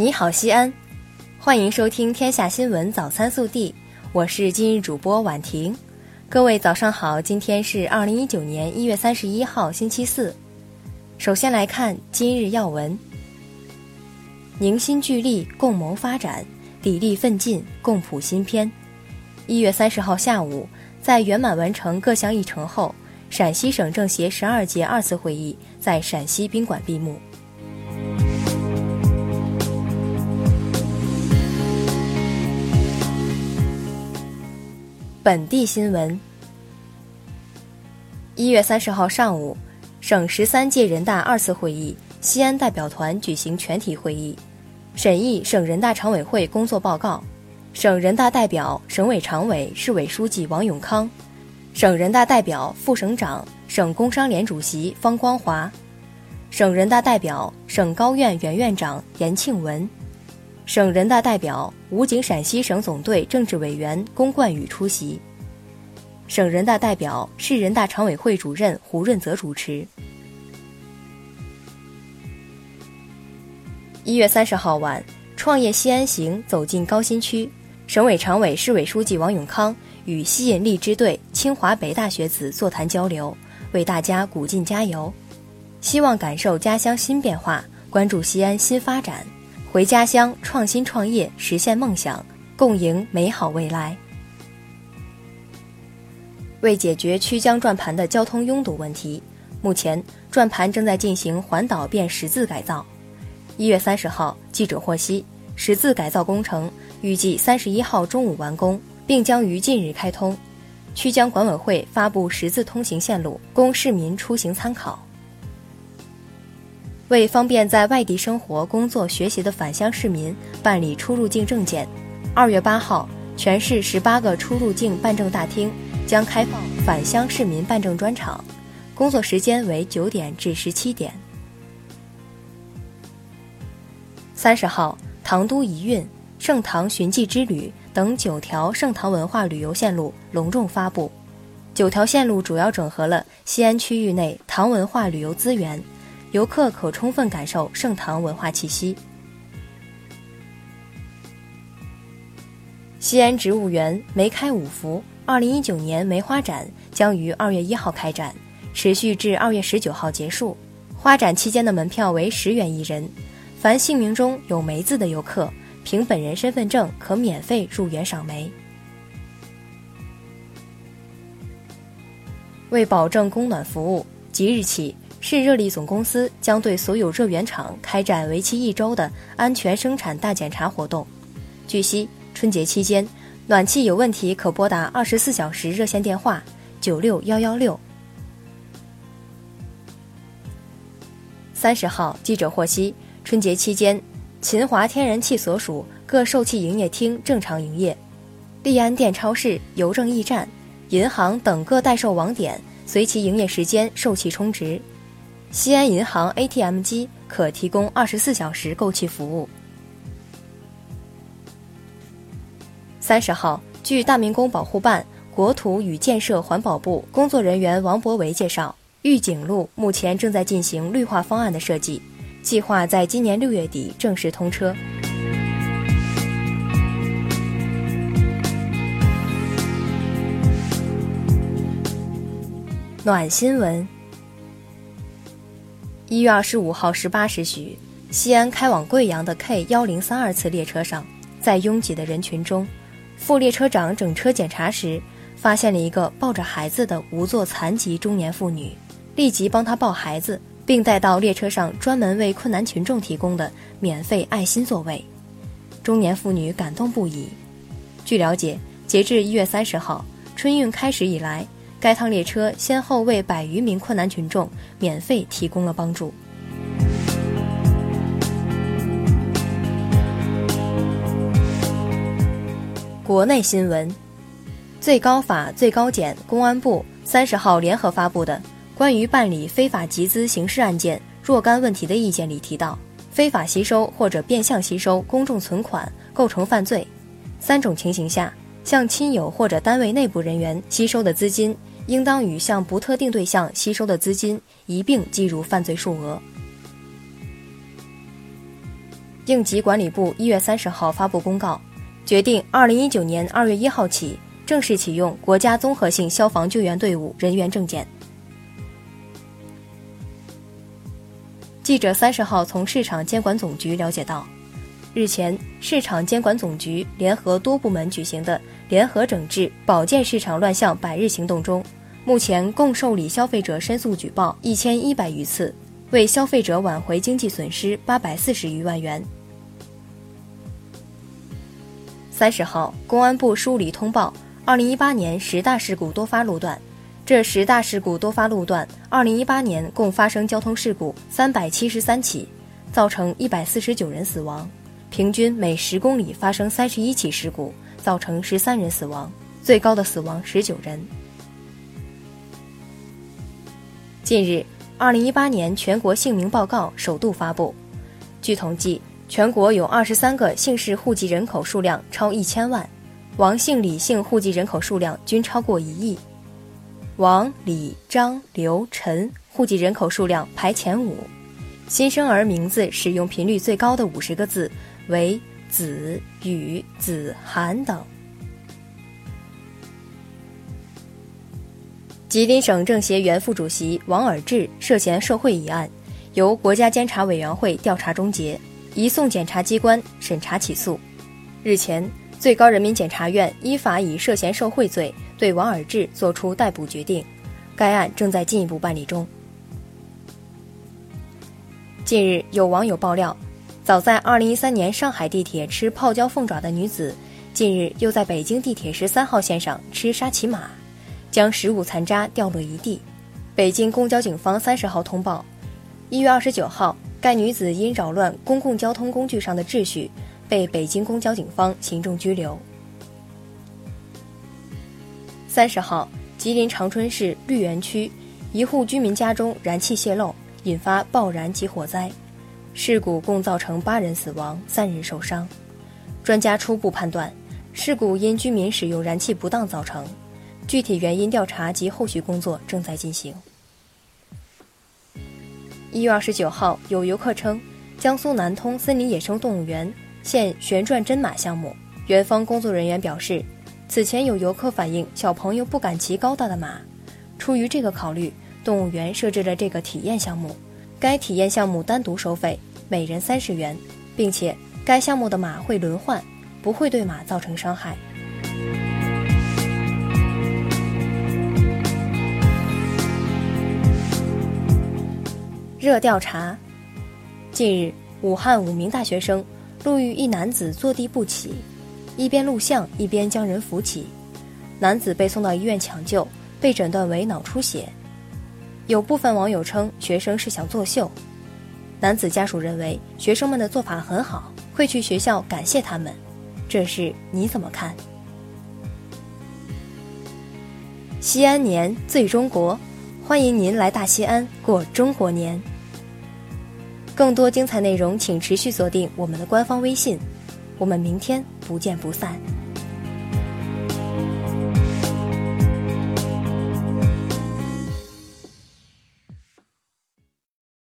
你好，西安，欢迎收听《天下新闻早餐速递》，我是今日主播婉婷。各位早上好，今天是二零一九年一月三十一号，星期四。首先来看今日要闻：凝心聚力，共谋发展；砥砺奋进，共谱新篇。一月三十号下午，在圆满完成各项议程后，陕西省政协十二届二次会议在陕西宾馆闭幕。本地新闻：一月三十号上午，省十三届人大二次会议西安代表团举行全体会议，审议省人大常委会工作报告。省人大代表、省委常委、市委书记王永康，省人大代表、副省长、省工商联主席方光华，省人大代表、省高院原院长严庆文。省人大代表、武警陕西省总队政治委员龚冠宇出席。省人大代表、市人大常委会主任胡润泽主持。一月三十号晚，创业西安行走进高新区，省委常委、市委书记王永康与吸引力支队清华北大学子座谈交流，为大家鼓劲加油，希望感受家乡新变化，关注西安新发展。回家乡创新创业，实现梦想，共赢美好未来。为解决曲江转盘的交通拥堵问题，目前转盘正在进行环岛变十字改造。一月三十号，记者获悉，十字改造工程预计三十一号中午完工，并将于近日开通。曲江管委会发布十字通行线路，供市民出行参考。为方便在外地生活、工作、学习的返乡市民办理出入境证件，二月八号，全市十八个出入境办证大厅将开放返乡市民办证专场，工作时间为九点至十七点。三十号，唐都遗韵、盛唐寻迹之旅等九条盛唐文化旅游线路隆重发布。九条线路主要整合了西安区域内唐文化旅游资源。游客可充分感受盛唐文化气息。西安植物园梅开五福，二零一九年梅花展将于二月一号开展，持续至二月十九号结束。花展期间的门票为十元一人，凡姓名中有梅字的游客，凭本人身份证可免费入园赏梅。为保证供暖服务，即日起。市热力总公司将对所有热源厂开展为期一周的安全生产大检查活动。据悉，春节期间，暖气有问题可拨打二十四小时热线电话九六幺幺六。三十号，记者获悉，春节期间，秦华天然气所属各售气营业厅正常营业，利安店超市、邮政驿站、银行等各代售网点随其营业时间售气充值。西安银行 ATM 机可提供二十四小时购气服务。三十号，据大明宫保护办国土与建设环保部工作人员王博维介绍，御景路目前正在进行绿化方案的设计，计划在今年六月底正式通车。暖新闻。一月二十五号十八时许，西安开往贵阳的 K 幺零三二次列车上，在拥挤的人群中，副列车长整车检查时，发现了一个抱着孩子的无座残疾中年妇女，立即帮她抱孩子，并带到列车上专门为困难群众提供的免费爱心座位。中年妇女感动不已。据了解，截至一月三十号，春运开始以来。该趟列车先后为百余名困难群众免费提供了帮助。国内新闻：最高法、最高检、公安部三十号联合发布的《关于办理非法集资刑事案件若干问题的意见》里提到，非法吸收或者变相吸收公众存款构成犯罪。三种情形下，向亲友或者单位内部人员吸收的资金。应当与向不特定对象吸收的资金一并计入犯罪数额。应急管理部一月三十号发布公告，决定二零一九年二月一号起正式启用国家综合性消防救援队伍人员证件。记者三十号从市场监管总局了解到，日前市场监管总局联合多部门举行的联合整治保健市场乱象百日行动中，目前共受理消费者申诉举报一千一百余次。为消费者挽回经济损失八百四十余万元。三十号，公安部梳理通报二零一八年十大事故多发路段，这十大事故多发路段，二零一八年共发生交通事故三百七十三起，造成一百四十九人死亡，平均每十公里发生三十一起事故，造成十三人死亡，最高的死亡十九人。近日。二零一八年全国姓名报告首度发布，据统计，全国有二十三个姓氏户籍人口数量超一千万，王姓、李姓户籍人口数量均超过一亿，王、李、张、刘、陈户籍人口数量排前五，新生儿名字使用频率最高的五十个字为子、宇、子、涵等。吉林省政协原副主席王尔志涉嫌受贿一案，由国家监察委员会调查终结，移送检察机关审查起诉。日前，最高人民检察院依法以涉嫌受贿罪对王尔志作出逮捕决定，该案正在进一步办理中。近日，有网友爆料，早在2013年上海地铁吃泡椒凤爪的女子，近日又在北京地铁十三号线上吃沙琪玛。将食物残渣掉落一地。北京公交警方三十号通报，一月二十九号，该女子因扰乱公共交通工具上的秩序，被北京公交警方行政拘留。三十号，吉林长春市绿园区一户居民家中燃气泄漏，引发爆燃及火灾，事故共造成八人死亡，三人受伤。专家初步判断，事故因居民使用燃气不当造成。具体原因调查及后续工作正在进行。一月二十九号，有游客称，江苏南通森林野生动物园现旋转真马项目，园方工作人员表示，此前有游客反映小朋友不敢骑高大的马，出于这个考虑，动物园设置了这个体验项目。该体验项目单独收费，每人三十元，并且该项目的马会轮换，不会对马造成伤害。热调查：近日，武汉五名大学生路遇一男子坐地不起，一边录像一边将人扶起，男子被送到医院抢救，被诊断为脑出血。有部分网友称学生是想作秀，男子家属认为学生们的做法很好，会去学校感谢他们。这事你怎么看？西安年最中国，欢迎您来大西安过中国年。更多精彩内容，请持续锁定我们的官方微信。我们明天不见不散。